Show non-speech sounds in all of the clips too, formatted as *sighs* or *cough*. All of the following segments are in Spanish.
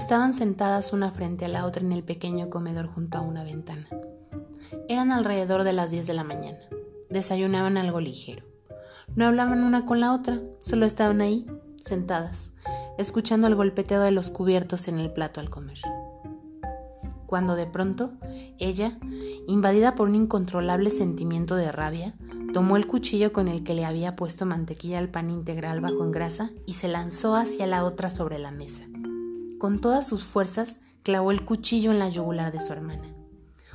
estaban sentadas una frente a la otra en el pequeño comedor junto a una ventana. Eran alrededor de las 10 de la mañana. Desayunaban algo ligero. No hablaban una con la otra, solo estaban ahí, sentadas, escuchando el golpeteo de los cubiertos en el plato al comer. Cuando de pronto, ella, invadida por un incontrolable sentimiento de rabia, tomó el cuchillo con el que le había puesto mantequilla al pan integral bajo en grasa y se lanzó hacia la otra sobre la mesa. Con todas sus fuerzas, clavó el cuchillo en la yugular de su hermana.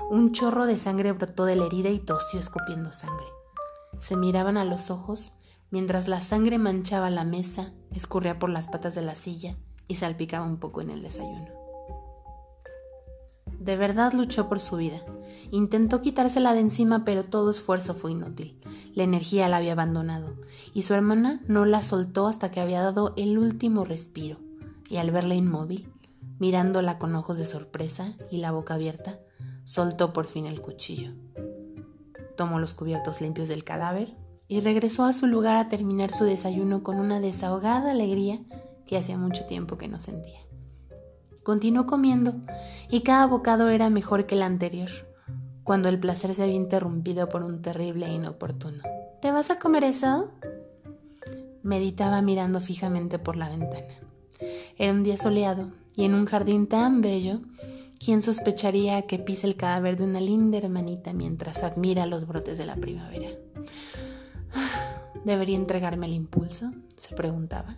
Un chorro de sangre brotó de la herida y tosió escupiendo sangre. Se miraban a los ojos mientras la sangre manchaba la mesa, escurría por las patas de la silla y salpicaba un poco en el desayuno. De verdad luchó por su vida. Intentó quitársela de encima, pero todo esfuerzo fue inútil. La energía la había abandonado, y su hermana no la soltó hasta que había dado el último respiro, y al verla inmóvil, mirándola con ojos de sorpresa y la boca abierta, soltó por fin el cuchillo tomó los cubiertos limpios del cadáver y regresó a su lugar a terminar su desayuno con una desahogada alegría que hacía mucho tiempo que no sentía. Continuó comiendo y cada bocado era mejor que el anterior, cuando el placer se había interrumpido por un terrible e inoportuno. ¿Te vas a comer eso? Meditaba mirando fijamente por la ventana. Era un día soleado y en un jardín tan bello ¿Quién sospecharía que pisa el cadáver de una linda hermanita mientras admira los brotes de la primavera? *sighs* ¿Debería entregarme el impulso? se preguntaba.